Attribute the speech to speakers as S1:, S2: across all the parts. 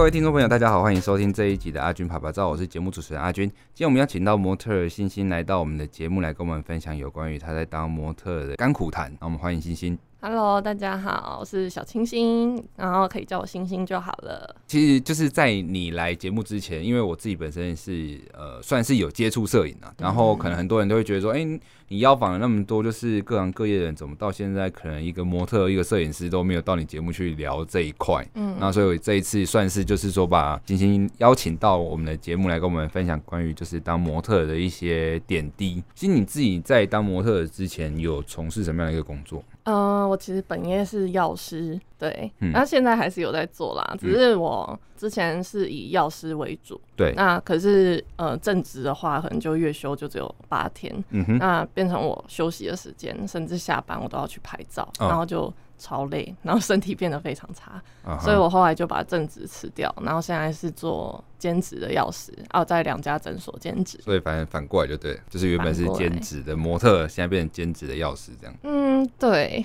S1: 各位听众朋友，大家好，欢迎收听这一集的阿军爬爬照，我是节目主持人阿军。今天我们要请到模特儿星星来到我们的节目，来跟我们分享有关于他在当模特的甘苦谈。那我们欢迎星星。
S2: Hello，大家好，我是小清新，然后可以叫我星星就好了。
S1: 其实就是在你来节目之前，因为我自己本身是呃算是有接触摄影啊，然后可能很多人都会觉得说，哎、欸，你邀访了那么多就是各行各业的人，怎么到现在可能一个模特、一个摄影师都没有到你节目去聊这一块？嗯，那所以我这一次算是就是说把星星邀请到我们的节目来跟我们分享关于就是当模特的一些点滴。其实你自己在当模特之前有从事什么样的一个工作？
S2: 嗯，我其实本业是药师，对，那、嗯、现在还是有在做啦，只是我之前是以药师为主，对，那可是呃正职的话，可能就月休就只有八天，嗯哼，那变成我休息的时间，甚至下班我都要去拍照，哦、然后就。超累，然后身体变得非常差，uh-huh. 所以我后来就把正职辞掉，然后现在是做兼职的药师，啊，在两家诊所兼职。
S1: 所以反正反过来就对，就是原本是兼职的模特，现在变成兼职的药师这样。
S2: 嗯，对。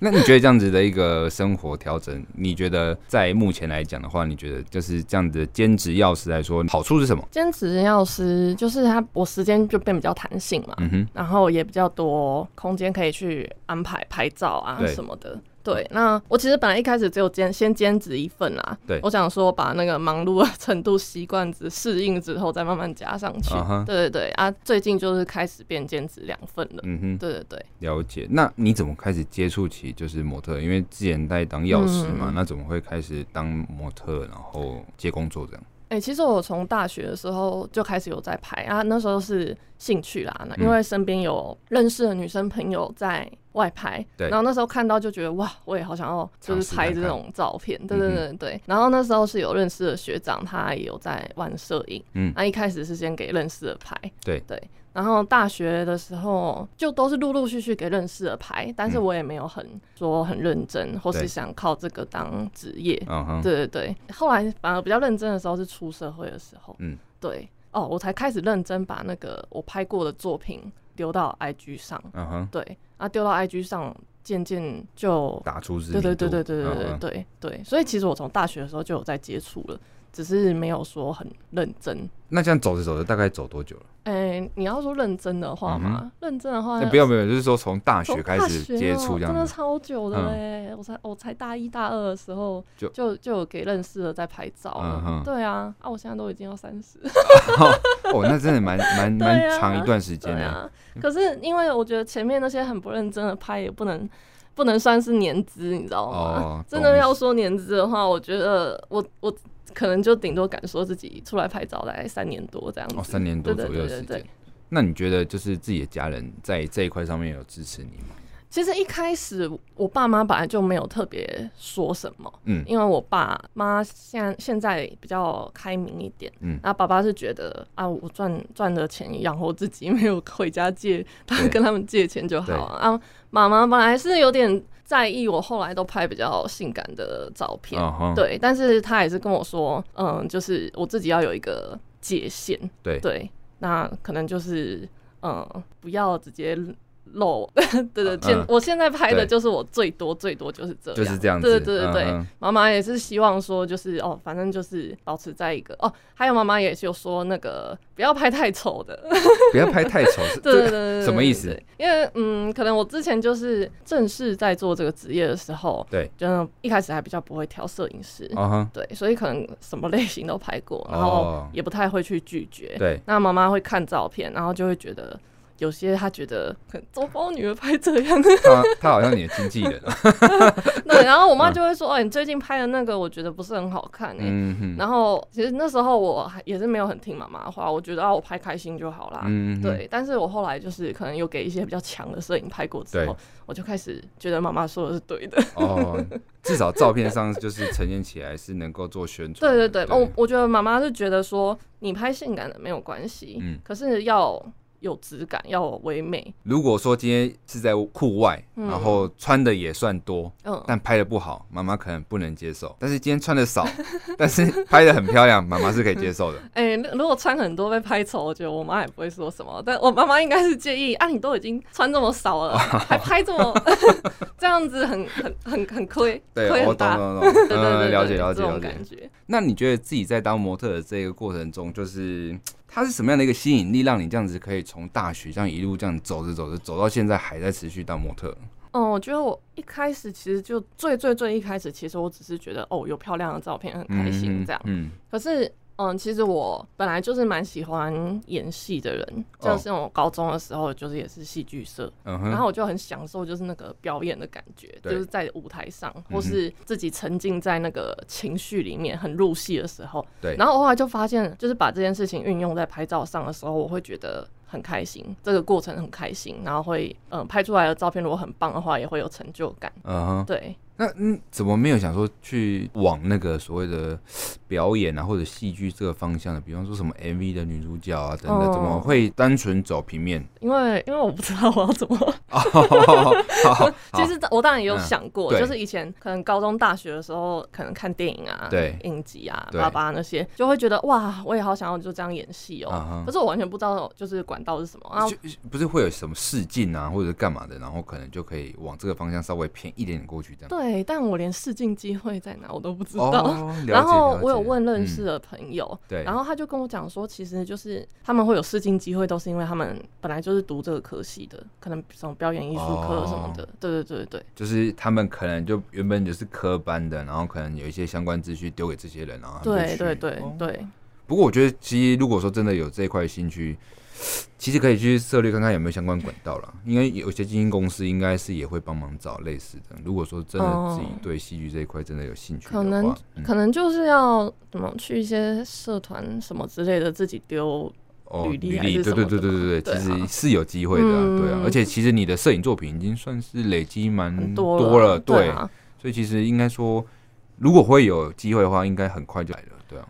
S1: 那你觉得这样子的一个生活调整，你觉得在目前来讲的话，你觉得就是这样子的兼职药师来说，好处是什么？
S2: 兼职药师就是他，我时间就变比较弹性嘛，嗯哼，然后也比较多空间可以去安排拍照啊什么的。对，那我其实本来一开始只有兼先兼职一份啦。对，我想说把那个忙碌的程度习惯子适应之后，再慢慢加上去。Uh-huh. 对对对啊，最近就是开始变兼职两份了。嗯哼，对对对，
S1: 了解。那你怎么开始接触起就是模特？因为之前在当药师嘛、嗯，那怎么会开始当模特，然后接工作这样？
S2: 哎、欸，其实我从大学的时候就开始有在拍啊，那时候是兴趣啦，那因为身边有认识的女生朋友在外拍，对，然后那时候看到就觉得哇，我也好想要就是拍这种照片，对对对对、嗯。然后那时候是有认识的学长，他也有在玩摄影，嗯，那一开始是先给认识的拍，对对。然后大学的时候就都是陆陆续续给认识的拍，但是我也没有很说很认真，或是想靠这个当职业。嗯对对对。后来反而比较认真的时候是出社会的时候。嗯，对。哦，我才开始认真把那个我拍过的作品丢到 IG 上。嗯哼。对，啊，丢到 IG 上，渐渐就
S1: 打出自己。
S2: 对对对对对对对对对。所以其实我从大学的时候就有在接触了。只是没有说很认真。
S1: 那这样走着走着，大概走多久了？
S2: 哎、欸，你要说认真的话吗？嗯、认真的话，
S1: 不要不要，就是说从大学开始接触这样，真的
S2: 超久的嘞、嗯！我才我才大一大二的时候，就就就有给认识的在拍照。嗯哼，对啊，啊，我现在都已经要三十。
S1: 哦，那真的蛮蛮 蛮长一段时间的、啊。
S2: 可是因为我觉得前面那些很不认真的拍，也不能不能算是年资，你知道吗？哦、真的要说年资的话，我觉得我我。可能就顶多敢说自己出来拍照大概三年多这样子，
S1: 哦，三年多左右的时间。那你觉得就是自己的家人在这一块上面有支持你吗？
S2: 其实一开始我爸妈本来就没有特别说什么，嗯，因为我爸妈现在现在比较开明一点，嗯，那爸爸是觉得啊，我赚赚的钱养活自己，没有回家借，他跟他们借钱就好啊。妈妈本来是有点。在意我后来都拍比较性感的照片，uh-huh. 对，但是他也是跟我说，嗯，就是我自己要有一个界限，对对，那可能就是嗯，不要直接。露，对对，现、嗯、我现在拍的就是我最多最多就是这样，
S1: 就是这样子，
S2: 对对对对，妈、嗯、妈也是希望说就是哦，反正就是保持在一个哦，还有妈妈也是有说那个不要拍太丑的，
S1: 不要拍太丑，
S2: 对对对对，
S1: 什么意思？
S2: 因为嗯，可能我之前就是正式在做这个职业的时候，对，就一开始还比较不会挑摄影师，嗯对，所以可能什么类型都拍过，然后也不太会去拒绝，对，那妈妈会看照片，然后就会觉得。有些他觉得很糟糕，女儿拍这样，
S1: 他他好像你的经纪人。
S2: 对，然后我妈就会说：“哦、嗯欸，你最近拍的那个，我觉得不是很好看、欸。”嗯然后其实那时候我也是没有很听妈妈的话，我觉得啊，我拍开心就好啦。嗯。对，但是我后来就是可能有给一些比较强的摄影拍过之后，我就开始觉得妈妈说的是对的。哦，
S1: 至少照片上就是呈现起来是能够做宣传。
S2: 对对对，我我觉得妈妈是觉得说你拍性感的没有关系，嗯，可是要。有质感，要唯美。
S1: 如果说今天是在户外，然后穿的也算多，嗯，但拍的不好，妈妈可能不能接受。但是今天穿的少，但是拍的很漂亮，妈妈是可以接受的。
S2: 哎、欸，如果穿很多被拍丑，我觉得我妈也不会说什么。但我妈妈应该是介意啊，你都已经穿这么少了，还拍这么这样子很，很很很很亏，
S1: 对，
S2: 亏
S1: 很大。
S2: 对对对，对，
S1: 了解了解了解。
S2: 感觉。
S1: 那你觉得自己在当模特的这个过程中，就是它是什么样的一个吸引力，让你这样子可以从大学这样一路这样走着走着走到现在还在持续当模特？
S2: 嗯，我觉得我一开始其实就最最最一开始，其实我只是觉得哦，有漂亮的照片很开心这样。嗯，可是。嗯，其实我本来就是蛮喜欢演戏的人，就是我高中的时候就是也是戏剧社，然后我就很享受就是那个表演的感觉，就是在舞台上或是自己沉浸在那个情绪里面很入戏的时候，对。然后我后来就发现，就是把这件事情运用在拍照上的时候，我会觉得很开心，这个过程很开心，然后会嗯拍出来的照片如果很棒的话，也会有成就感。嗯，对。
S1: 那嗯，怎么没有想说去往那个所谓的表演啊，或者戏剧这个方向的？比方说什么 MV 的女主角啊等等，怎么会单纯走平面？
S2: 因为因为我不知道我要怎么。其实我当然也有想过，就是以前可能高中、大学的时候，可能看电影啊、对影集啊、爸爸那些，就会觉得哇，我也好想要就这样演戏哦。可是我完全不知道，就是管道是什么啊？
S1: 不是会有什么试镜啊，或者是干嘛的，然后可能就可以往这个方向稍微偏一点点过去这样。
S2: 对。对，但我连试镜机会在哪我都不知道。哦、然后我有问认识的朋友，嗯、对，然后他就跟我讲说，其实就是他们会有试镜机会，都是因为他们本来就是读这个科系的，可能什么表演艺术科什么的。哦、对对对对，
S1: 就是他们可能就原本就是科班的，然后可能有一些相关资讯丢给这些人，然后
S2: 对对对对。哦、
S1: 不过我觉得，其实如果说真的有这一块兴趣。其实可以去涉猎看看有没有相关管道了，因为有些基金公司应该是也会帮忙找类似的。如果说真的自己对戏剧这一块真的有兴趣的话，可能、
S2: 嗯、可能就是要怎么去一些社团什么之类的，自己丢履历。对对对对其实是有机会的、啊，对啊。嗯、而且其实你的摄影作品已经算是累积蛮多了，对，所以其实应该说，如果会有机会的话，应该很快就来了，对啊。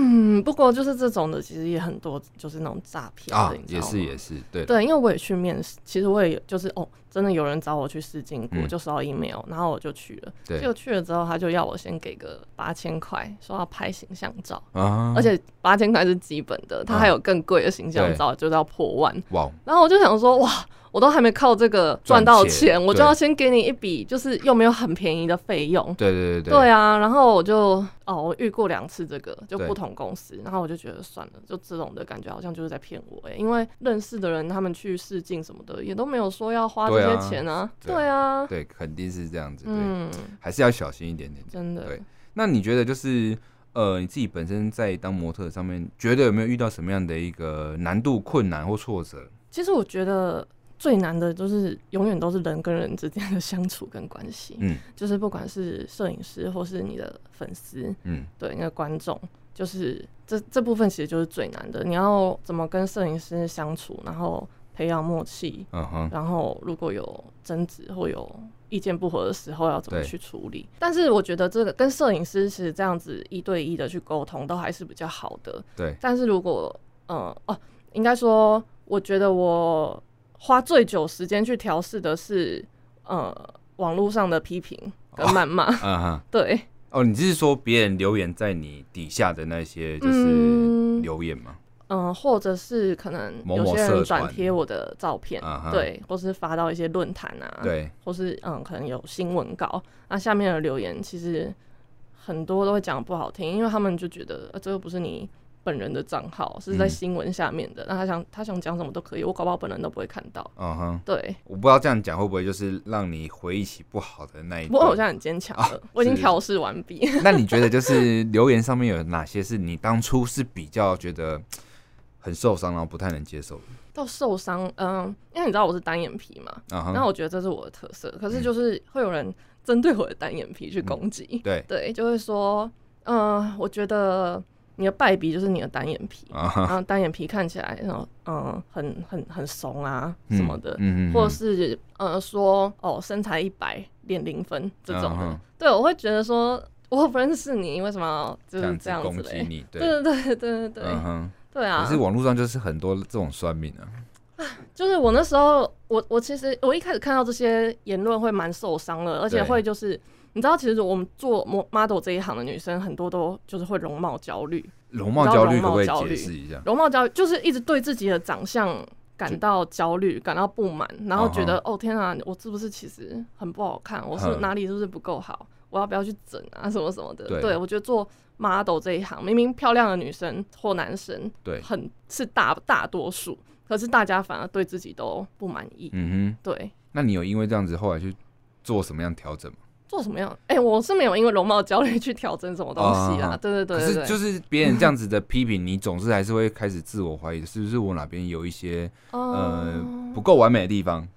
S2: 嗯，不过就是这种的，其实也很多，就是那种诈骗啊，
S1: 也是也是，对。
S2: 对，因为我也去面试，其实我也就是哦，真的有人找我去试镜过，嗯、就收到 email，然后我就去了，对，结果去了之后，他就要我先给个八千块，说要拍形象照啊，而且八千块是基本的，他还有更贵的形象照，就是要破万，哇，然后我就想说哇。我都还没靠这个赚到钱，钱我就要先给你一笔，就是又没有很便宜的费用。
S1: 对对对对。
S2: 对啊，然后我就哦，我遇过两次这个，就不同公司，然后我就觉得算了，就这种的感觉好像就是在骗我哎、欸，因为认识的人他们去试镜什么的，也都没有说要花这些钱啊。对啊。对啊
S1: 对，肯定是这样子。对，嗯，还是要小心一点点。
S2: 真的。
S1: 对。那你觉得就是呃，你自己本身在当模特上面，觉得有没有遇到什么样的一个难度、困难或挫折？
S2: 其实我觉得。最难的就是永远都是人跟人之间的相处跟关系，嗯，就是不管是摄影师或是你的粉丝，嗯，对，那个观众，就是这这部分其实就是最难的。你要怎么跟摄影师相处，然后培养默契，嗯哼，然后如果有争执或有意见不合的时候，要怎么去处理？但是我觉得这个跟摄影师其实这样子一对一的去沟通都还是比较好的，对。但是如果，嗯，哦，应该说，我觉得我。花最久时间去调试的是，呃，网络上的批评跟谩骂。嗯哼，对。
S1: 哦，你是说别人留言在你底下的那些就是留言吗？
S2: 嗯，或者是可能有些人转贴我的照片，对，或是发到一些论坛啊，对，或是嗯，可能有新闻稿，那下面的留言其实很多都会讲不好听，因为他们就觉得，呃，这个不是你。本人的账号是在新闻下面的，那、嗯、他想他想讲什么都可以，我搞不好本人都不会看到。嗯哼，对，
S1: 我不知道这样讲会不会就是让你回忆起不好的那一段。
S2: 不过我现在很坚强了，啊、我已经调试完毕。
S1: 那你觉得就是留言上面有哪些是你当初是比较觉得很受伤，然后不太能接受的？
S2: 到受伤，嗯，因为你知道我是单眼皮嘛，然后、uh 我觉得这是我的特色，可是就是会有人针对我的单眼皮去攻击、嗯，对对，就会说，嗯，我觉得。你的败笔就是你的单眼皮，uh huh. 然后单眼皮看起来那种嗯很很很怂啊什么的，嗯、或者是呃说哦身材一百脸零分这种的，uh huh. 对，我会觉得说我不认识你，为什么就是这样子嘞？对对对对对对，uh huh. 对啊。可是
S1: 网络上就是很多这种酸民啊，
S2: 就是我那时候，我我其实我一开始看到这些言论会蛮受伤的，而且会就是你知道，其实我们做 model 这一行的女生很多都就是会容貌焦虑。
S1: 容貌焦虑可不可以解释一下？
S2: 容貌焦虑就是一直对自己的长相感到焦虑、感到不满，然后觉得哦天啊，我是不是其实很不好看？我是哪里是不是不够好？我要不要去整啊？什么什么的？对，对我觉得做 model 这一行，明明漂亮的女生或男生，对，很是大大多数。可是大家反而对自己都不满意。嗯哼，对。
S1: 那你有因为这样子后来去做什么样调整吗？
S2: 做什么样？哎、欸，我是没有因为容貌焦虑去调整什么东西啊。对对
S1: 对，是就是别人这样子的批评，你总是还是会开始自我怀疑，是不是我哪边有一些呃不够完美的地方？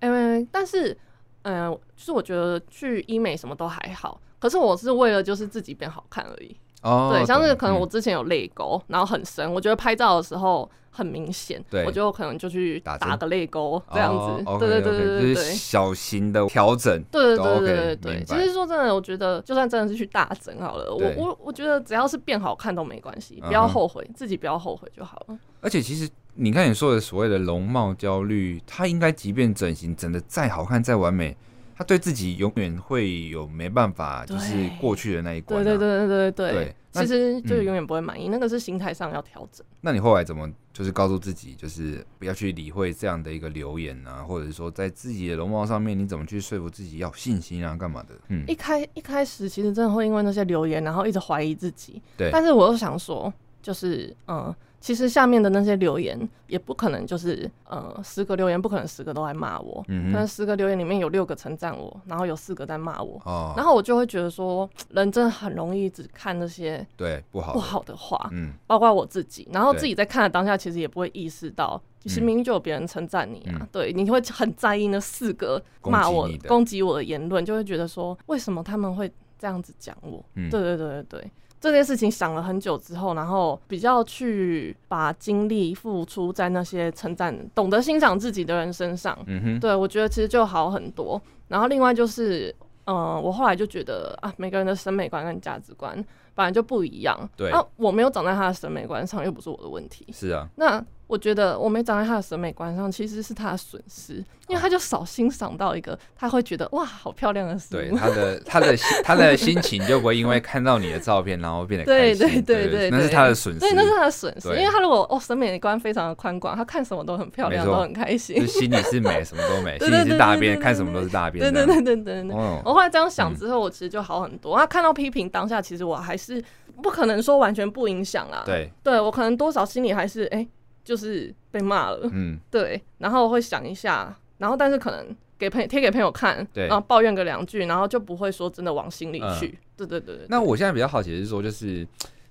S2: 因但是嗯、呃，就是我觉得去医美什么都还好，可是我是为了就是自己变好看而已。哦，对，像是可能我之前有泪沟，嗯、然后很深，我觉得拍照的时候很明显，对，我就可能就去打个泪沟这样子，哦、对对对对对对，
S1: 就是小型的调整，
S2: 对对对对对对。其实说真的，我觉得就算真的是去大整好了，我我我觉得只要是变好看都没关系，不要后悔，嗯、自己不要后悔就好了。
S1: 而且其实你看你说的所谓的容貌焦虑，它应该即便整形整的再好看再完美。他对自己永远会有没办法，就是过去的那一关、啊。
S2: 对对对对对对。其实就永远不会满意，嗯、那个是心态上要调整。
S1: 那你后来怎么就是告诉自己，就是不要去理会这样的一个留言啊，或者是说在自己的容貌上面，你怎么去说服自己要有信心啊，干嘛的？嗯。
S2: 一开一开始其实真的会因为那些留言，然后一直怀疑自己。对。但是我又想说，就是嗯。其实下面的那些留言也不可能就是呃十个留言不可能十个都来骂我，嗯哼，但十个留言里面有六个称赞我，然后有四个在骂我，哦，然后我就会觉得说人真的很容易只看那些对不好不好的话，嗯，包括我自己，然后自己在看的当下其实也不会意识到，其实明明就有别人称赞你啊，嗯、对，你会很在意那四个骂我攻击我的言论，就会觉得说为什么他们会这样子讲我？嗯，对对对对对。这件事情想了很久之后，然后比较去把精力付出在那些称赞、懂得欣赏自己的人身上。嗯哼，对，我觉得其实就好很多。然后另外就是，嗯、呃，我后来就觉得啊，每个人的审美观跟价值观本来就不一样。对，啊，我没有长在他的审美观上，又不是我的问题。是啊，那。我觉得我没长在他的审美观上，其实是他的损失，因为他就少欣赏到一个，他会觉得哇，好漂亮的事。对，他的他的他的心情就不会因为 看到你的照片，然后变得开心。对对对对，那是他的损失。对，那是他的损失，因为他如果哦审美观非常的宽广，他看什么都很漂亮，都很开心。就心里是美，什么都美，心里是大便，看什么都是大便。对对对对对对。我后来这样想之后，我其实就好很多。他看到批评当下，其实我还是不可能说完全不影响啦。对，对我可能多少心里还是哎。就是被骂了，嗯，对，然后会想一下，然后但是可能给朋友贴给朋友看，对，然后抱怨个两句，然后就不会说真的往心里去，嗯、对，对对对。那
S1: 我现在比较好奇的是说，就是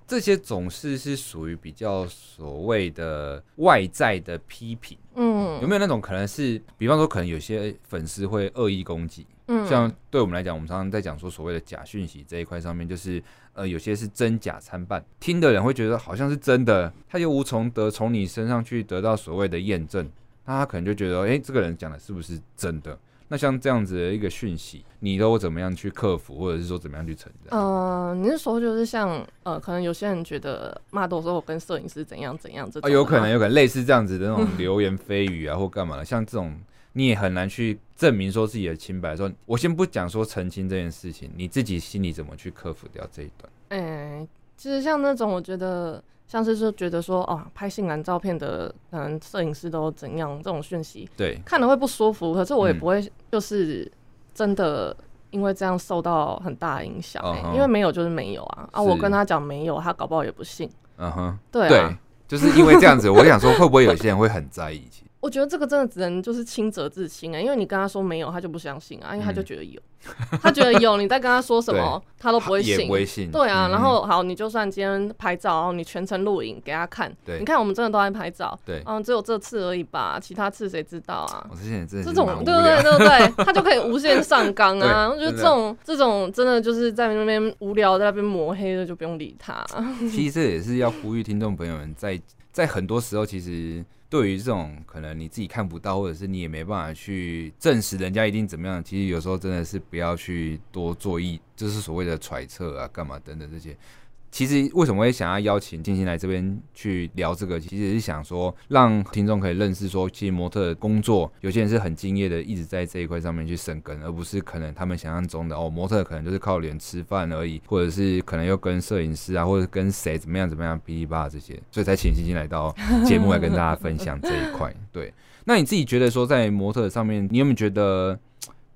S1: 这些总是是属于比较所谓的外在的批评，嗯，有没有那种可能是，比方说可能有些粉丝会恶意攻击，嗯，像对我们来讲，我们常常在讲说所谓的假讯息这一块上面，就是。呃，有些是真假参半，听的人会觉得好像是真的，他又无从得从你身上去得到所谓的验证，那他可能就觉得，哎、欸，这个人讲的是不是真的？那像这样子的一个讯息，你都怎么样去克服，或者是说怎么样去承认？呃，
S2: 你是说就是像呃，可能有些人觉得骂的时候我跟摄影师怎样怎样这种，
S1: 啊，有可能有可能类似这样子的那种 流言蜚语啊，或干嘛的，像这种。你也很难去证明说自己的清白。说，我先不讲说澄清这件事情，你自己心里怎么去克服掉这一段？
S2: 哎、欸，其实像那种，我觉得像是说觉得说，哦，拍性感照片的可能摄影师都怎样这种讯息，对，看了会不舒服。可是我也不会就是真的因为这样受到很大的影响、欸，嗯、因为没有就是没有啊。啊，我跟他讲没有，他搞不好也不信。嗯哼，对啊，对，就是因为这样子，我想说会不会有些人会很在意？我觉得这个真的只能就是清者自清啊，因为你跟他说没有，他就不相信啊，因为他就觉得有，嗯、他觉得有，你再跟他说什么，他都不会信。不会信。对啊，嗯、然后好，你就算今天拍照，然后你全程录影给他看，对你看我们真的都在拍照，对，嗯，只有这次而已吧，其他次谁知道啊？我之前真的这种对不对？对对？他就可以无限上纲啊！我觉得这种这种真的就是在那边无聊，在那边抹黑的，就不用理他。
S1: 其实这也是要呼吁听众朋友们在，在在很多时候其实。对于这种可能你自己看不到，或者是你也没办法去证实人家一定怎么样，其实有时候真的是不要去多做意，就是所谓的揣测啊、干嘛等等这些，其实为什么会想要邀请静心来这边去聊这个，其实是想说让听众可以认识说，其实模特的工作有些人是很敬业的，一直在这一块上面去生根，而不是可能他们想象中的哦，模特可能就是靠脸吃饭而已，或者是可能又跟摄影师啊，或者跟谁怎么样怎么样噼里啪啦这些，所以才请静心来到节目来跟大家分享这一块。对，那你自己觉得说在模特上面，你有没有觉得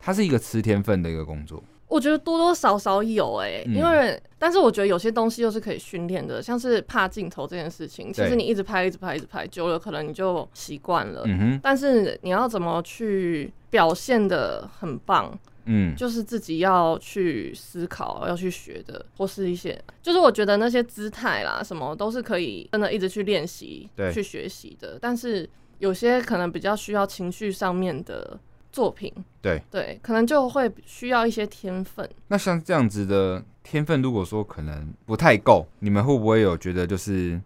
S1: 它是一个吃天分的一个工作？
S2: 我觉得多多少少有哎、欸，因为、嗯、但是我觉得有些东西又是可以训练的，像是怕镜头这件事情，其实你一直拍、一直拍、一直拍久了，可能你就习惯了。嗯哼。但是你要怎么去表现的很棒？嗯，就是自己要去思考、要去学的，或是一些，就是我觉得那些姿态啦，什么都是可以真的一直去练习、去学习的。但是有些可能比较需要情绪上面的。作品对对，可能就会需要一些天分。
S1: 那像这样子的天分，如果说可能不太够，你们会不会有觉得就是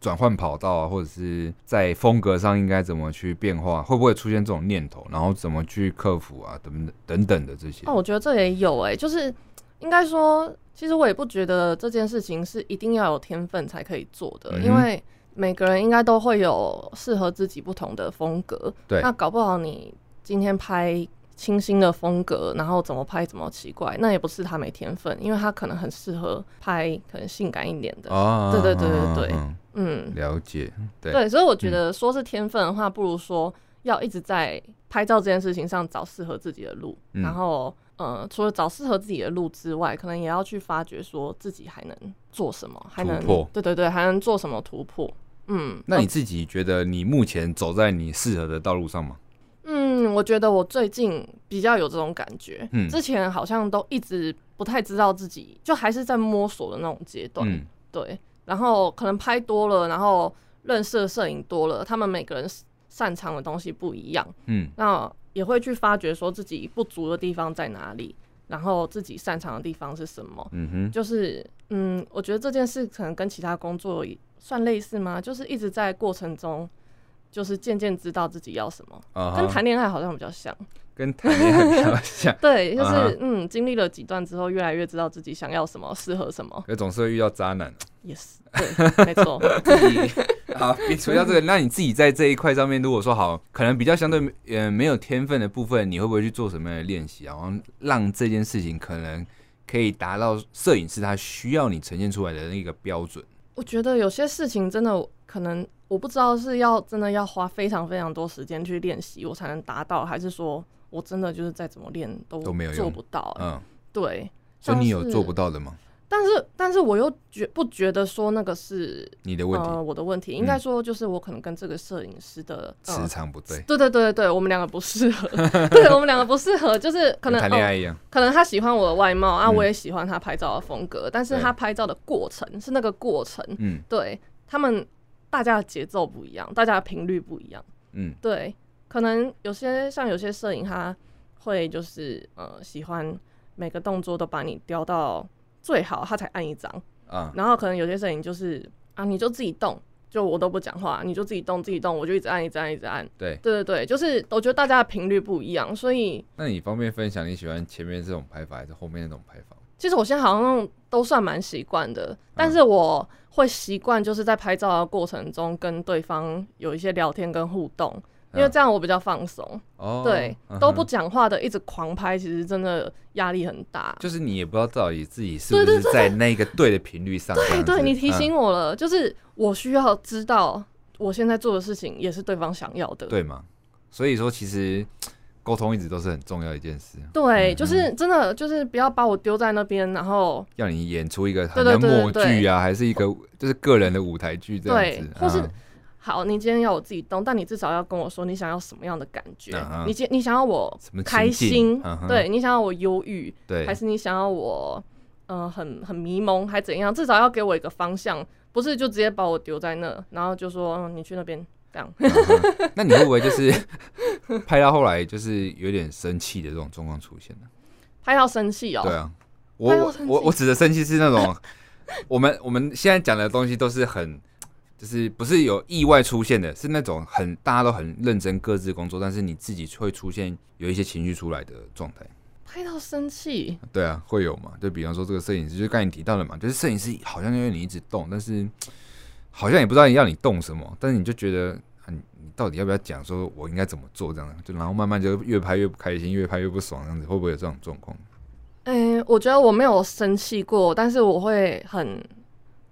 S1: 转换跑道啊，或者是在风格上应该怎么去变化？会不会出现这种念头？然后怎么去克服啊？等等等等的这些。
S2: 哦，我觉得这也有哎、欸，就是应该说，其实我也不觉得这件事情是一定要有天分才可以做的，嗯、因为每个人应该都会有适合自己不同的风格。对，那搞不好你。今天拍清新的风格，然后怎么拍怎么奇怪，那也不是他没天分，因为他可能很适合拍可能性感一点的。哦，对对对对对，嗯，
S1: 了解，对
S2: 对，所以我觉得说是天分的话，不如说要一直在拍照这件事情上找适合自己的路，嗯、然后呃，除了找适合自己的路之外，可能也要去发掘说自己还能做什么，还能
S1: 突破，
S2: 对对对，还能做什么突破。嗯，
S1: 那你自己觉得你目前走在你适合的道路上吗？
S2: 嗯，我觉得我最近比较有这种感觉。嗯，之前好像都一直不太知道自己，就还是在摸索的那种阶段。嗯，对。然后可能拍多了，然后认识的摄影多了，他们每个人擅长的东西不一样。嗯，那也会去发掘说自己不足的地方在哪里，然后自己擅长的地方是什么。嗯哼，就是嗯，我觉得这件事可能跟其他工作算类似吗？就是一直在过程中。就是渐渐知道自己要什么，uh huh. 跟谈恋爱好像比较像，
S1: 跟谈恋爱比较像。
S2: 对，就是、uh huh. 嗯，经历了几段之后，越来越知道自己想要什么，适合什么。
S1: 可总是会遇到渣男。
S2: Yes，对，没错。
S1: 好，除掉这个，那你自己在这一块上面，如果说好，可能比较相对呃没有天分的部分，你会不会去做什么样的练习啊？然后让这件事情可能可以达到摄影师他需要你呈现出来的那个标准。
S2: 我觉得有些事情真的可能。我不知道是要真的要花非常非常多时间去练习，我才能达到，还是说我真的就是再怎么练都都没有做不到。嗯，对。
S1: 所以你有做不到的吗？
S2: 但是，但是我又觉不觉得说那个是
S1: 你的问题，
S2: 呃、我的问题。应该说就是我可能跟这个摄影师的
S1: 磁场不对。
S2: 对对对对，我们两个不适合。对，我们两个不适合，就是可能
S1: 谈恋爱一样、哦。
S2: 可能他喜欢我的外貌啊，我也喜欢他拍照的风格，嗯、但是他拍照的过程是那个过程。嗯，对他们。大家的节奏不一样，大家的频率不一样。嗯，对，可能有些像有些摄影，他会就是呃喜欢每个动作都把你雕到最好，他才按一张啊。然后可能有些摄影就是啊，你就自己动，就我都不讲话，你就自己动自己动，我就一直按一直按一直按。对，对对对，就是我觉得大家的频率不一样，所以
S1: 那你方便分享你喜欢前面这种拍法还是后面那种拍法？
S2: 其实我现在好像都算蛮习惯的，但是我。会习惯就是在拍照的过程中跟对方有一些聊天跟互动，因为这样我比较放松。哦，对，都不讲话的一直狂拍，其实真的压力很大。
S1: 就是你也不知道到底自己是不是在那个对的频率上。
S2: 对对，你提醒我了，就是我需要知道我现在做的事情也是对方想要的，
S1: 对吗？所以说其实。沟通一直都是很重要的一件事。
S2: 对，就是真的，就是不要把我丢在那边，然后
S1: 要你演出一个很像默剧啊，还是一个就是个人的舞台剧这样子。
S2: 或是好，你今天要我自己动，但你至少要跟我说你想要什么样的感觉。你今你想要我开心，对，你想要我忧郁，对，还是你想要我嗯很很迷蒙，还怎样？至少要给我一个方向，不是就直接把我丢在那，然后就说你去那边。这样、
S1: uh，huh. 那你会不会就是 拍到后来就是有点生气的这种状况出现呢？
S2: 拍到生气哦？
S1: 对啊，我我我指的生气是那种，我们我们现在讲的东西都是很，就是不是有意外出现的，是那种很大家都很认真各自工作，但是你自己会出现有一些情绪出来的状态。
S2: 拍到生气？
S1: 对啊，会有嘛？就比方说这个摄影师，就刚才你提到了嘛，就是摄影师好像因为你一直动，但是好像也不知道要你动什么，但是你就觉得，你你到底要不要讲？说我应该怎么做？这样就然后慢慢就越拍越不开心，越拍越不爽，这样子会不会有这种状况？
S2: 哎、欸，我觉得我没有生气过，但是我会很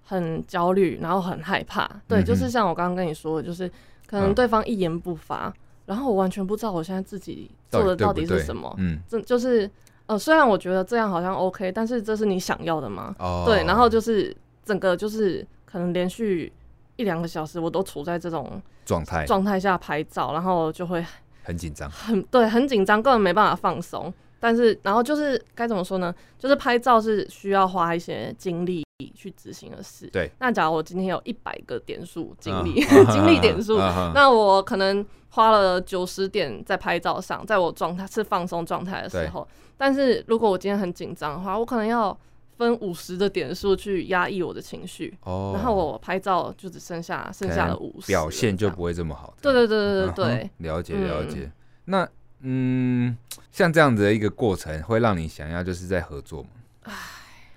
S2: 很焦虑，然后很害怕。对，嗯、就是像我刚刚跟你说的，就是可能对方一言不发。嗯然后我完全不知道我现在自己做的到底是什么，嗯，这就是呃，虽然我觉得这样好像 OK，但是这是你想要的吗？哦，对，然后就是整个就是可能连续一两个小时我都处在这种状态状态下拍照，然后就会
S1: 很紧张，
S2: 很对，很紧张，根本没办法放松。但是然后就是该怎么说呢？就是拍照是需要花一些精力。去执行的事。对，那假如我今天有一百个点数精力，精力点数，那我可能花了九十点在拍照上，在我状态是放松状态的时候。但是如果我今天很紧张的话，我可能要分五十的点数去压抑我的情绪。哦，然后我拍照就只剩下剩下的五十，
S1: 表现就不会这么好。
S2: 对对对对对，
S1: 了解了解。那嗯，像这样子的一个过程，会让你想要就是在合作吗？唉。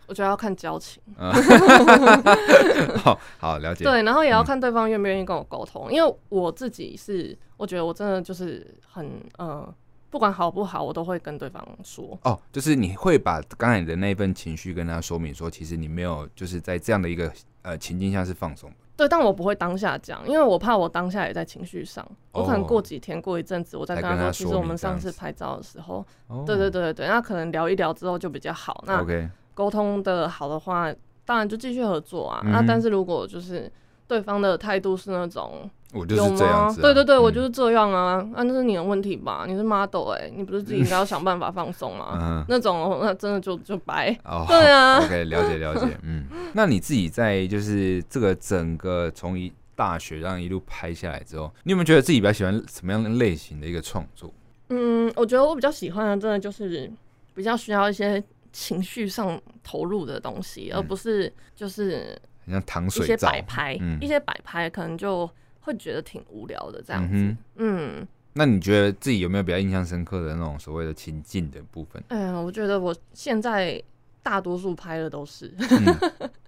S2: 我觉得要看交情，
S1: 好好了解。
S2: 对，然后也要看对方愿不愿意跟我沟通，嗯、因为我自己是，我觉得我真的就是很呃，不管好不好，我都会跟对方说。
S1: 哦，就是你会把刚才你的那一份情绪跟他说明，说其实你没有就是在这样的一个呃情境下是放松的。
S2: 对，但我不会当下讲，因为我怕我当下也在情绪上，哦、我可能过几天、过一阵子，我再跟他说，其实我们上次拍照的时候，哦、对对对对，那可能聊一聊之后就比较好。那。沟通的好的话，当然就继续合作啊。那、但是如果就是对方的态度是那种，
S1: 我就是这样子？
S2: 对对对，嗯、我就是这样啊。那、啊、那是你的问题吧？你是 model 哎、欸，你不是自己应该要想办法放松吗？嗯、那种那真的就就白。哦，对啊。
S1: OK，了解了解。嗯，那你自己在就是这个整个从一大学这样一路拍下来之后，你有没有觉得自己比较喜欢什么样的类型的一个创作？
S2: 嗯，我觉得我比较喜欢的，真的就是比较需要一些。情绪上投入的东西，而不是就是像糖水一些摆拍，一些摆拍可能就会觉得挺无聊的这样子。嗯，
S1: 那你觉得自己有没有比较印象深刻的那种所谓的情境的部分？
S2: 哎呀，我觉得我现在大多数拍的都是，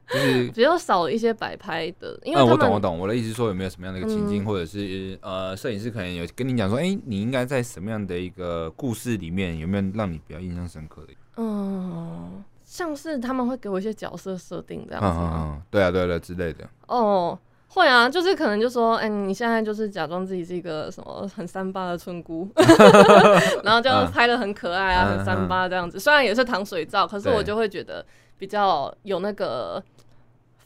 S2: 就是 比较少一些摆拍的。因为
S1: 我懂我懂，我的意思说有没有什么样的一个情境，或者是呃，摄影师可能有跟你讲说，哎，你应该在什么样的一个故事里面，有没有让你比较印象深刻的？
S2: 嗯，像是他们会给我一些角色设定这样子，嗯嗯，
S1: 对啊，对啊，对之类的。
S2: 哦，会啊，就是可能就说，哎、欸，你现在就是假装自己是一个什么很三八的村姑 然后就拍的很可爱啊，很三八这样子。虽然也是糖水照，可是我就会觉得比较有那个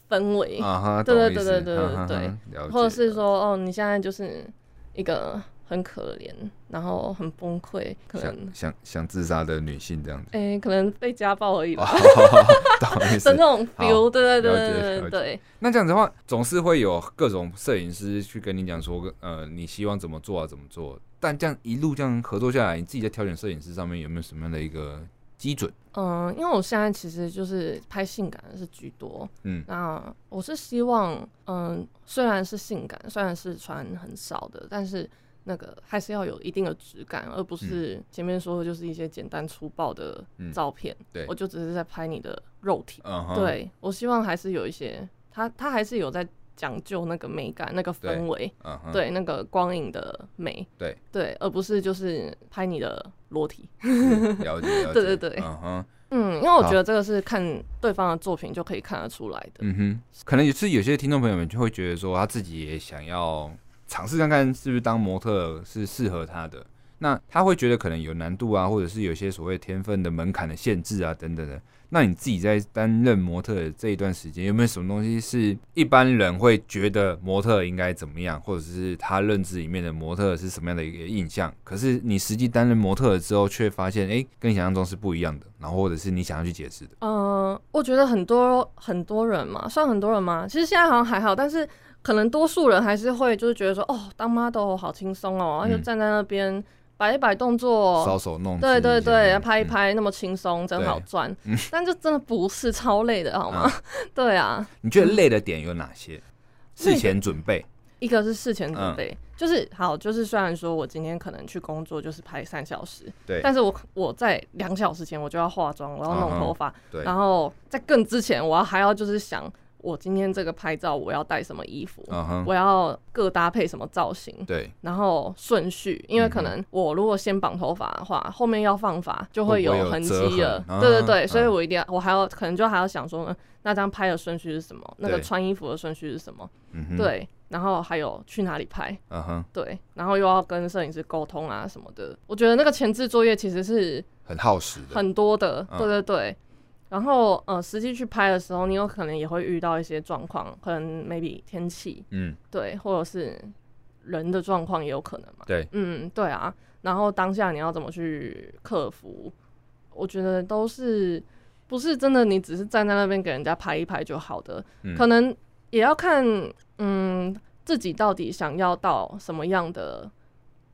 S2: 氛围。啊对对对对对对对，或者是说，哦，你现在就是一个。很可怜，然后很崩溃，可能
S1: 想想想自杀的女性这样子。
S2: 哎、欸，可能被家暴而已吧。的那种 feel，对对对对对对。
S1: 那这样子的话，总是会有各种摄影师去跟你讲说，呃，你希望怎么做啊，怎么做？但这样一路这样合作下来，你自己在挑选摄影师上面有没有什么样的一个基准？
S2: 嗯，因为我现在其实就是拍性感的是居多。嗯，那我是希望，嗯，虽然是性感，虽然是穿很少的，但是。那个还是要有一定的质感，而不是前面说的就是一些简单粗暴的照片。嗯、对，我就只是在拍你的肉体。Uh huh、对，我希望还是有一些，他他还是有在讲究那个美感、那个氛围，对，uh huh、对，那个光影的美。对对，而不是就是拍你的裸体。
S1: 了解了解。
S2: 对对 对。Uh huh、嗯，因为我觉得这个是看对方的作品就可以看得出来的。嗯
S1: 哼，可能也是有些听众朋友们就会觉得说，他自己也想要。尝试看看是不是当模特是适合他的，那他会觉得可能有难度啊，或者是有些所谓天分的门槛的限制啊等等的。那你自己在担任模特的这一段时间，有没有什么东西是一般人会觉得模特应该怎么样，或者是他认知里面的模特是什么样的一个印象？可是你实际担任模特了之后，却发现哎、跟想象中是不一样的，然后或者是你想要去解释的。
S2: 嗯、我觉得很多很多人嘛，算很多人嘛，其实现在好像还好，但是。可能多数人还是会就是觉得说，哦，当 model 好轻松哦，就站在那边摆一摆动作，
S1: 搔首弄姿，
S2: 对对对，拍一拍那么轻松，真好赚。但就真的不是超累的，好吗？对啊。
S1: 你觉得累的点有哪些？事前准备，
S2: 一个是事前准备，嗯、就是好，就是虽然说我今天可能去工作就是拍三小时，
S1: 对，
S2: 但是我我在两小时前我就要化妆，我要弄头发，
S1: 对，
S2: 然后在更之前我要还要就是想。我今天这个拍照，我要带什么衣服？Uh huh. 我要各搭配什么造型？
S1: 对，
S2: 然后顺序，因为可能我如果先绑头发的话，后面要放发就会有痕迹了。对对对，uh. 所以我一定要，我还要可能就还要想说，那张拍的顺序是什么？那个穿衣服的顺序是什么？对，对，然后还有去哪里拍？Uh. 对，然后又要跟摄影师沟通啊什么的。我觉得那个前置作业其实是
S1: 很耗时的，
S2: 很多的。对对对。然后，呃，实际去拍的时候，你有可能也会遇到一些状况，可能 maybe 天气，嗯，对，或者是人的状况也有可能嘛。
S1: 对，
S2: 嗯，对啊。然后当下你要怎么去克服？我觉得都是不是真的，你只是站在那边给人家拍一拍就好的，嗯，可能也要看，嗯，自己到底想要到什么样的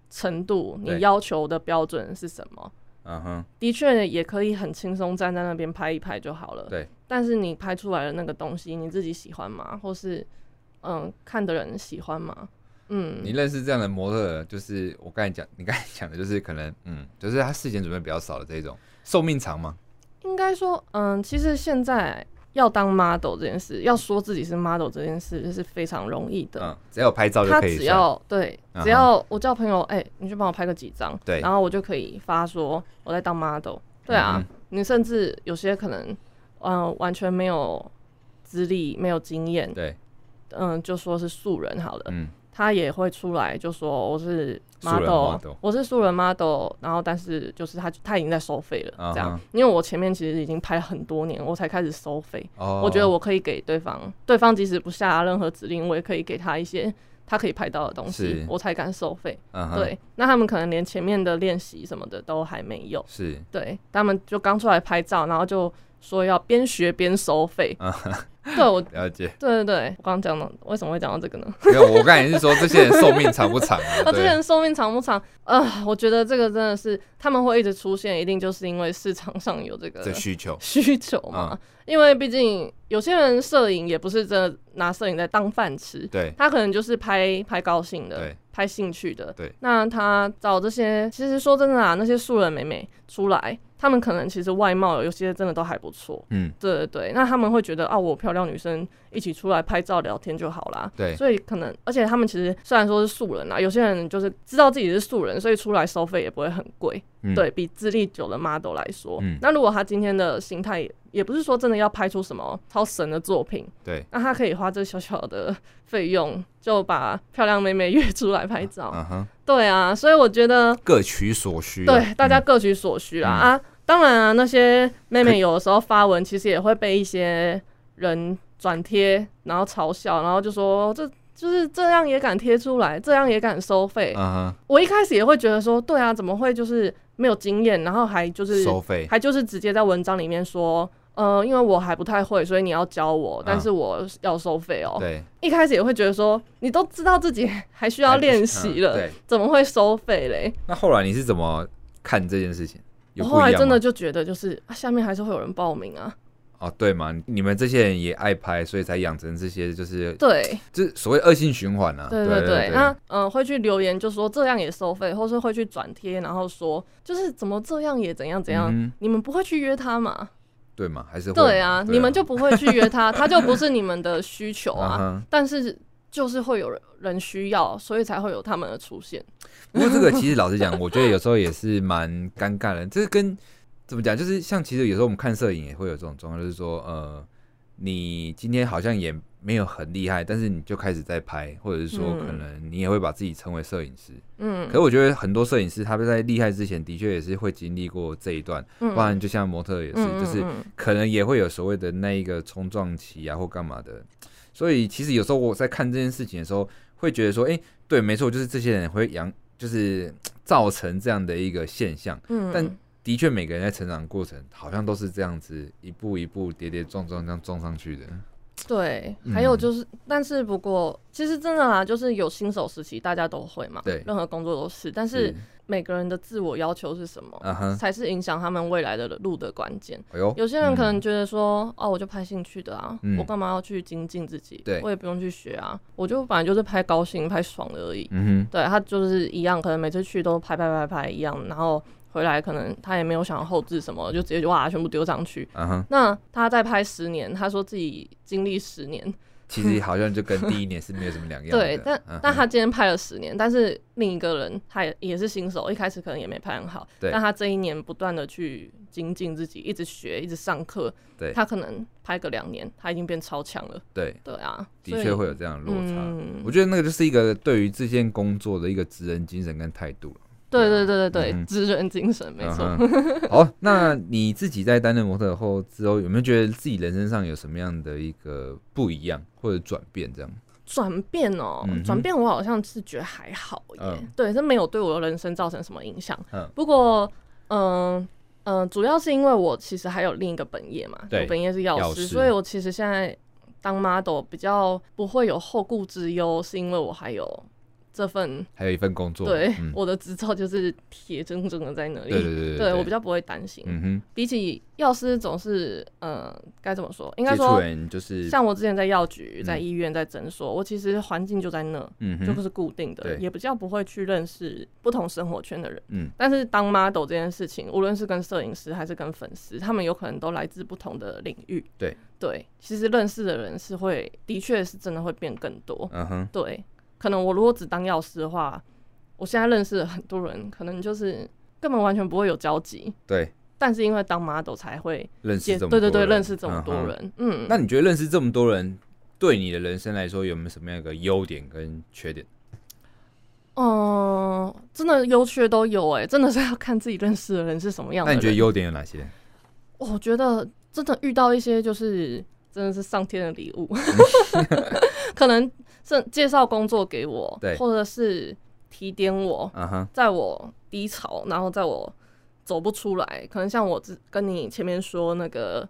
S2: 程度，你要求的标准是什么。
S1: 嗯哼，
S2: 的确也可以很轻松站在那边拍一拍就好了。
S1: 对，
S2: 但是你拍出来的那个东西，你自己喜欢吗？或是嗯，看的人喜欢吗？嗯，
S1: 你认识这样的模特，就是我刚才讲，你刚才讲的就是可能嗯，就是他事前准备比较少的这种，寿命长吗？
S2: 应该说，嗯，其实现在。要当 model 这件事，要说自己是 model 这件事，是非常容易的。
S1: 嗯，只要拍照就可以。
S2: 他只要对，只要我叫朋友，哎、欸，你去帮我拍个几张，
S1: 对，
S2: 然后我就可以发说我在当 model。对啊，嗯、你甚至有些可能，嗯、呃，完全没有资历、没有经验，
S1: 对，
S2: 嗯，就说是素人好了。嗯。他也会出来就说我是 model，我是素人 model，然后但是就是他他已经在收费了，这样，因为我前面其实已经拍很多年，我才开始收费。我觉得我可以给对方，对方即使不下任何指令，我也可以给他一些他可以拍到的东西，我才敢收费。对，那他们可能连前面的练习什么的都还没有，
S1: 是。
S2: 对，他们就刚出来拍照，然后就说要边学边收费。对，我
S1: 了解。
S2: 对对对，我刚刚讲到，为什么会讲到这个呢？
S1: 没有，我刚才也是说这些人寿命长不长啊？
S2: 那这些人寿命长不长？呃，我觉得这个真的是他们会一直出现，一定就是因为市场上有这个
S1: 需求
S2: 需求嘛。嗯、因为毕竟有些人摄影也不是真的拿摄影在当饭吃，
S1: 对，
S2: 他可能就是拍拍高兴的，
S1: 对，
S2: 拍兴趣的，
S1: 对。
S2: 那他找这些，其实说真的啊，那些素人美美出来。他们可能其实外貌有些真的都还不错，嗯，对对对，那他们会觉得啊，我漂亮女生一起出来拍照聊天就好啦，
S1: 对，
S2: 所以可能，而且他们其实虽然说是素人啊，有些人就是知道自己是素人，所以出来收费也不会很贵，嗯、对比资历久的 model 来说，嗯，那如果他今天的心态也不是说真的要拍出什么超神的作品，
S1: 对，
S2: 那他可以花这小小的费用就把漂亮妹妹约出来拍照，嗯哼。对啊，所以我觉得
S1: 各取所需，
S2: 对，大家各取所需啊、嗯、啊。当然啊，那些妹妹有的时候发文，其实也会被一些人转贴，然后嘲笑，然后就说这就是这样也敢贴出来，这样也敢收费。Uh. 我一开始也会觉得说，对啊，怎么会就是没有经验，然后还就是
S1: 收费，
S2: 还就是直接在文章里面说，呃，因为我还不太会，所以你要教我，但是我要收费哦。
S1: 对，
S2: 一开始也会觉得说，你都知道自己还需要练习了，对，怎么会收费嘞？
S1: 那后来你是怎么看这件事情？
S2: 我后来真的就觉得，就是下面还是会有人报名啊。
S1: 哦，对嘛，你们这些人也爱拍，所以才养成这些，就是
S2: 对，
S1: 就是所谓恶性循环啊。
S2: 对对对，那嗯，会去留言就说这样也收费，或是会去转贴，然后说就是怎么这样也怎样怎样，你们不会去约他嘛？
S1: 对嘛，还是会
S2: 对啊，你们就不会去约他，他就不是你们的需求啊。但是就是会有人需要，所以才会有他们的出现。
S1: 不过这个其实老实讲，我觉得有时候也是蛮尴尬的。这跟怎么讲，就是像其实有时候我们看摄影也会有这种状况，就是说，呃，你今天好像也没有很厉害，但是你就开始在拍，或者是说可能你也会把自己称为摄影师。嗯。可是我觉得很多摄影师他们在厉害之前，的确也是会经历过这一段。嗯。不然就像模特也是，就是可能也会有所谓的那一个冲撞期啊，或干嘛的。所以其实有时候我在看这件事情的时候，会觉得说，哎，对，没错，就是这些人会养。就是 造成这样的一个现象，嗯，但的确每个人在成长过程好像都是这样子一步一步跌跌撞撞这样撞上去的。
S2: 对，还有就是，嗯、但是不过，其实真的啦，就是有新手时期，大家都会嘛，
S1: 对，
S2: 任何工作都是。但是每个人的自我要求是什么
S1: ，uh.
S2: 才是影响他们未来的路的
S1: 关键。
S2: 有些人可能觉得说，嗯、哦，我就拍兴趣的啊，
S1: 嗯、
S2: 我干嘛要去精进自己？
S1: 对，
S2: 我也不用去学啊，我就反正就是拍高兴、拍爽的而已。
S1: 嗯哼，
S2: 对，他就是一样，可能每次去都拍拍拍拍一样，然后回来可能他也没有想要后置什么，就直接就哇全部丢上去。
S1: 嗯哼，
S2: 那他再拍十年，他说自己经历十年。
S1: 其实好像就跟第一年是没有什么两样的。
S2: 对，但、嗯、但他今天拍了十年，但是另一个人他也也是新手，一开始可能也没拍很好。
S1: 对。
S2: 但他这一年不断的去精进自己，一直学，一直上课。
S1: 对。
S2: 他可能拍个两年，他已经变超强了。
S1: 对。
S2: 对啊。
S1: 的确会有这样的落差、
S2: 嗯。
S1: 我觉得那个就是一个对于这件工作的一个职人精神跟态度。
S2: 对对对对对，职、嗯、人精神没错、
S1: 嗯。好，那你自己在担任模特后之后，有没有觉得自己人生上有什么样的一个不一样或者转变？这样
S2: 转变哦，转、嗯、变我好像是觉得还好耶。嗯、对，这没有对我的人生造成什么影响。嗯。不过，嗯、呃、嗯、呃，主要是因为我其实还有另一个本业嘛，我本业是药师，所以我其实现在当 model 比较不会有后顾之忧，是因为我还有。这份
S1: 还有一份工作，
S2: 对、嗯、我的执照就是铁铮铮的在那里，
S1: 对对对，对，
S2: 对我比较不会担心。
S1: 嗯哼，
S2: 比起药师总是，呃，该怎么说？应该说，
S1: 就是
S2: 像我之前在药局、在医院、在诊所，我其实环境就在那，嗯，就不是固定的，也比较不会去认识不同生活圈的人。嗯，但是当 model 这件事情，无论是跟摄影师还是跟粉丝，他们有可能都来自不同的领域。
S1: 对
S2: 对，其实认识的人是会，的确是真的会变更多。
S1: 嗯哼，
S2: 对。可能我如果只当药师的话，我现在认识了很多人，可能就是根本完全不会有交集。
S1: 对。
S2: 但是因为当 model 才会
S1: 认识这么多人。
S2: 对对对，认识这么多人。嗯。
S1: 嗯，那你觉得认识这么多人，对你的人生来说有没有什么样一个优点跟缺点？
S2: 嗯，真的优缺都有哎、欸，真的是要看自己认识的人是什么样的。
S1: 那你觉得优点有哪些？
S2: 我觉得真的遇到一些就是真的是上天的礼物，可能。是介绍工作给我，或者是提点我，uh-huh. 在我低潮，然后在我走不出来，可能像我跟你前面说那个，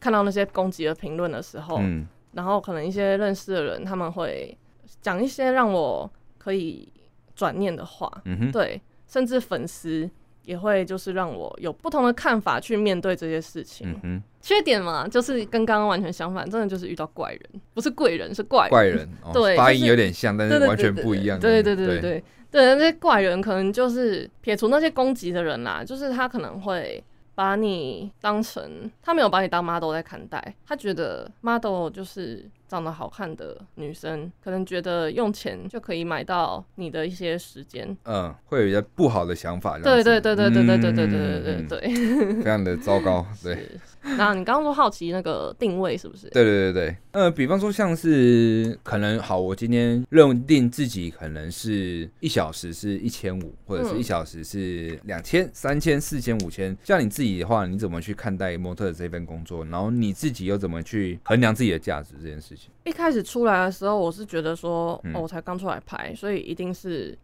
S2: 看到那些攻击的评论的时候，嗯，然后可能一些认识的人他们会讲一些让我可以转念的话，对，甚至粉丝。也会就是让我有不同的看法去面对这些事情。嗯、缺点嘛，就是跟刚刚完全相反，真的就是遇到怪人，不是贵人，是怪人。
S1: 怪人，哦、对，发音有点像，就是，但是完全不一样。
S2: 对对对对对，对，对，对，对，那些怪人可能就是撇除那些攻击的人啦，就是他可能会。把你当成他没有把你当 model 在看待，他觉得 model 就是长得好看的女生，可能觉得用钱就可以买到你的一些时间，
S1: 嗯，会有一些不好的想法。
S2: 对对对对对对对对对对对对，
S1: 非常的糟糕。对。
S2: 那你刚刚说好奇那个定位是不是？
S1: 对对对对，呃，比方说像是可能好，我今天认定自己可能是一小时是一千五，或者是一小时是两千、三千、四千、五千。像你自己的话，你怎么去看待模特的这份工作？然后你自己又怎么去衡量自己的价值这件事情？
S2: 一开始出来的时候，我是觉得说，哦，我才刚出来拍，所以一定是。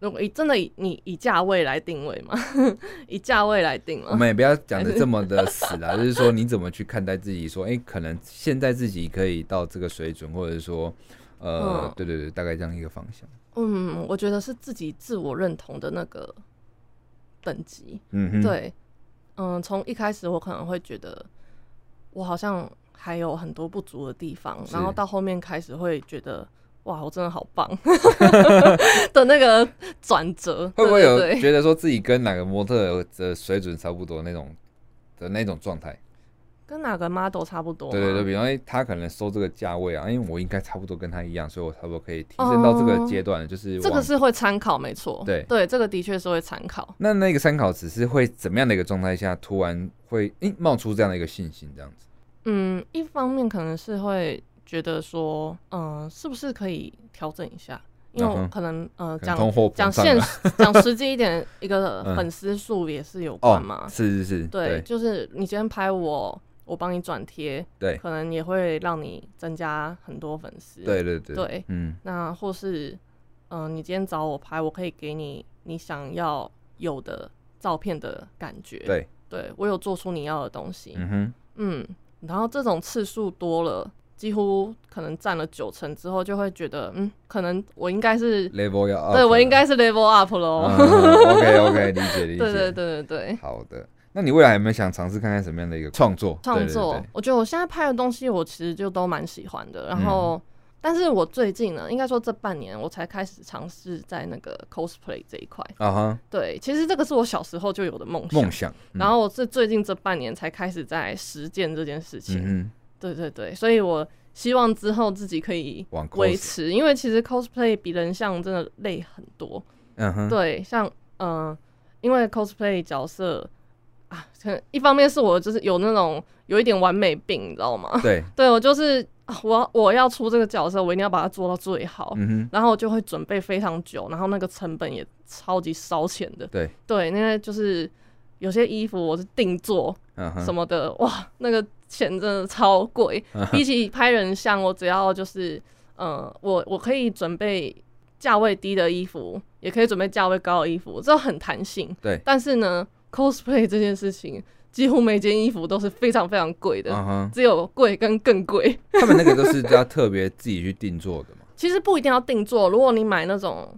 S2: 如果以真的以你以价位来定位嘛，以价位来定嘛，
S1: 我们也不要讲的这么的死啦，就是说你怎么去看待自己？说，哎、欸，可能现在自己可以到这个水准，或者说，呃、嗯，对对对，大概这样一个方向。
S2: 嗯，我觉得是自己自我认同的那个等级。嗯，对，嗯，从一开始我可能会觉得我好像还有很多不足的地方，然后到后面开始会觉得。哇，我真的好棒 的那个转折，
S1: 会不会有觉得说自己跟哪个模特的水准差不多那种的那种状态？
S2: 跟哪个 model 差不多？
S1: 对对对，比方说他可能收这个价位啊，因为我应该差不多跟他一样，所以我差不多可以提升到这个阶段，就是
S2: 这个是会参考，没错。对对，这个的确是会参考。
S1: 那那个参考只是会怎么样的一个状态下，突然会诶、欸、冒出这样的一个信心，这样子？
S2: 嗯，一方面可能是会。觉得说，嗯、呃，是不是可以调整一下？因为我可能，呃，讲讲现实，讲实际一点，一个粉丝数也是有关嘛。
S1: 是是是对，
S2: 对，就是你今天拍我，我帮你转贴，
S1: 对，
S2: 可能也会让你增加很多粉丝。
S1: 对对对，
S2: 对，嗯。那或是，嗯、呃，你今天找我拍，我可以给你你想要有的照片的感觉。对，对我有做出你要的东西。嗯哼，嗯。然后这种次数多了。几乎可能占了九成之后，就会觉得，嗯，可能我应该是
S1: level 要 up，
S2: 对我应该是 level up 喽。
S1: OK OK，理解理解。
S2: 对对对对对。
S1: 好的，那你未来有没有想尝试看看什么样的一个创作？
S2: 创作，我觉得我现在拍的东西，我其实就都蛮喜欢的。然后，嗯、但是我最近呢，应该说这半年，我才开始尝试在那个 cosplay 这一块。啊哈。对，其实这个是我小时候就有的梦想。梦想。嗯、然后我是最近这半年才开始在实践这件事情。嗯对对对，所以我希望之后自己可以维持，因为其实 cosplay 比人像真的累很多。嗯哼，对，像嗯、呃，因为 cosplay 角色啊，可能一方面是我就是有那种有一点完美病，你知道吗？对，对我就是我我要出这个角色，我一定要把它做到最好。嗯哼，然后就会准备非常久，然后那个成本也超级烧钱的。对对，因为就是有些衣服我是定做什么的，哇，那个。钱真的超贵，比起拍人像，我只要就是，呃，我我可以准备价位低的衣服，也可以准备价位高的衣服，这很弹性。对，但是呢，cosplay 这件事情，几乎每件衣服都是非常非常贵的，uh huh. 只有贵跟更贵。
S1: 他们那个都是要特别自己去定做的吗？
S2: 其实不一定要定做，如果你买那种。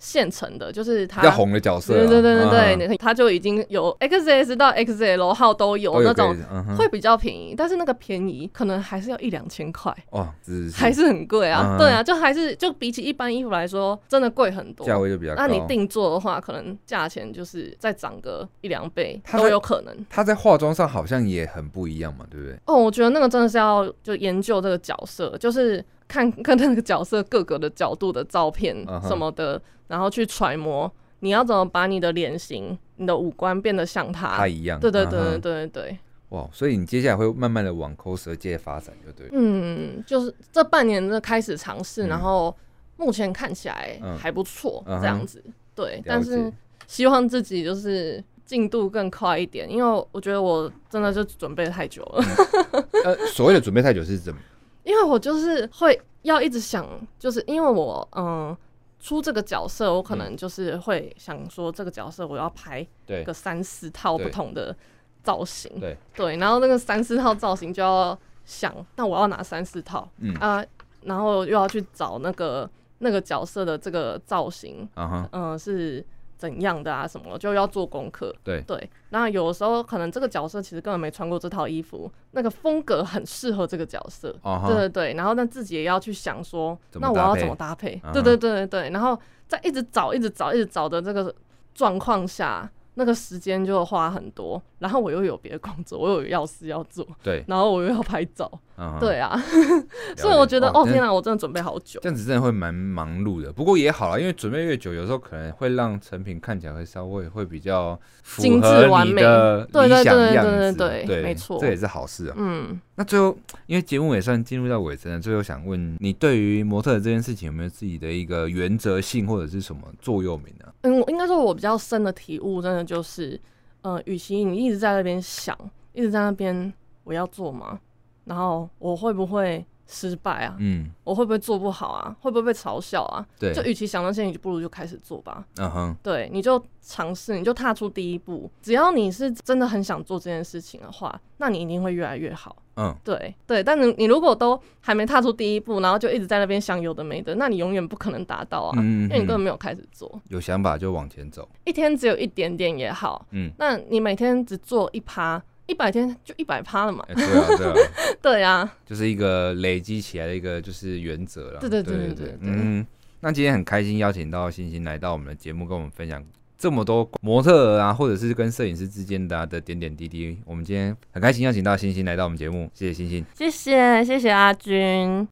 S2: 现成的，就是他
S1: 要红的角色，啊，
S2: 对对对对对，他就已经有 XS 到 XL 号都有那种，会比较便宜，但是那个便宜可能还是要一两千块哦，还是很贵啊，对啊，就还是就比起一般衣服来说，真的贵很多，
S1: 价位就比较高。
S2: 那你定做的话，可能价钱就是再涨个一两倍都有可能。
S1: 他在化妆上好像也很不一样嘛，对不对？
S2: 哦，我觉得那个真的是要就研究这个角色，就是。看 看那个角色各个的角度的照片什么的，uh huh. 然后去揣摩你要怎么把你的脸型、你的五官变得像他，
S1: 他一样。
S2: 对对对对对对。
S1: 哇，所以你接下来会慢慢的往 cos 界发展，就对。
S2: 嗯，就是这半年的开始尝试，嗯、然后目前看起来还不错，这样子。Uh. 对，但是希望自己就是进度更快一点，因为我觉得我真的就准备太久了。
S1: 嗯、呃，所谓的准备太久是怎么？
S2: 因为我就是会要一直想，就是因为我嗯出这个角色，我可能就是会想说这个角色我要拍个三四套不同的造型，对。对，然后那个三四套造型就要想，那我要拿三四套，嗯。啊，然后又要去找那个那个角色的这个造型，嗯是。怎样的啊？什么就要做功课。对对，那有的时候可能这个角色其实根本没穿过这套衣服，那个风格很适合这个角色。Uh huh. 对对对，然后那自己也要去想说，那我要怎么搭配？Uh huh. 对对对对对，然后在一直找、一直找、一直找的这个状况下。那个时间就花很多，然后我又有别的工作，我又有要事要做，对，然后我又要拍照，嗯、对啊，所以我觉得，哦，哦天哪，我真的准备好久，
S1: 这样子真的会蛮忙碌的。不过也好了，因为准备越久，有时候可能会让成品看起来会稍微会比较
S2: 精致完美的理想样子，对对对对对对，
S1: 对
S2: 没错，
S1: 这也是好事啊。嗯。那最后，因为节目也算进入到尾声了，最后想问你，对于模特这件事情有没有自己的一个原则性或者是什么座右铭呢？
S2: 嗯，应该说我比较深的体悟，真的就是，嗯，与其你一直在那边想，一直在那边我要做吗？然后我会不会？失败啊，嗯，我会不会做不好啊？会不会被嘲笑啊？对，就与其想那些，你就不如就开始做吧。嗯哼，对，你就尝试，你就踏出第一步。只要你是真的很想做这件事情的话，那你一定会越来越好。嗯，对对。但你你如果都还没踏出第一步，然后就一直在那边想有的没的，那你永远不可能达到啊，嗯，因为你根本没有开始做。
S1: 有想法就往前走，
S2: 一天只有一点点也好。嗯，那你每天只做一趴。一百天就一百趴了嘛？对啊，对啊，对啊，
S1: 就是一个累积起来的一个就是原则了。
S2: 对对对对对，对，
S1: 嗯，那今天很开心邀请到星星来到我们的节目，跟我们分享这么多模特啊，或者是跟摄影师之间的、啊、的点点滴滴。我们今天很开心邀请到星星来到我们节目，谢谢星星，
S2: 谢谢谢谢阿军。